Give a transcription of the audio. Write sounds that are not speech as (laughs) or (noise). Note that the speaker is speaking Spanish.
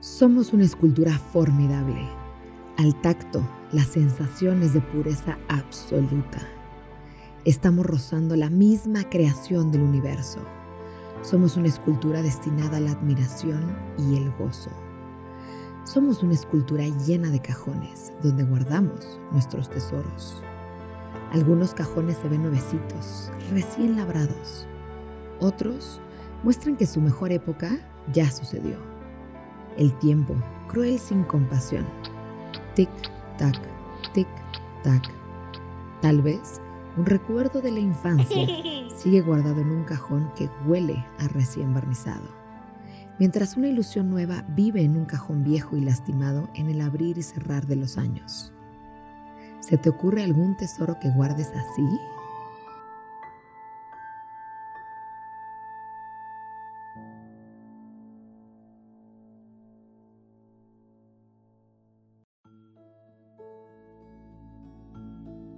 Somos una escultura formidable. Al tacto, las sensaciones de pureza absoluta. Estamos rozando la misma creación del universo. Somos una escultura destinada a la admiración y el gozo. Somos una escultura llena de cajones donde guardamos nuestros tesoros. Algunos cajones se ven nuevecitos, recién labrados. Otros muestran que su mejor época ya sucedió. El tiempo, cruel sin compasión. Tic, tac, tic, tac. Tal vez un recuerdo de la infancia (laughs) sigue guardado en un cajón que huele a recién barnizado. Mientras una ilusión nueva vive en un cajón viejo y lastimado en el abrir y cerrar de los años. ¿Se te ocurre algún tesoro que guardes así?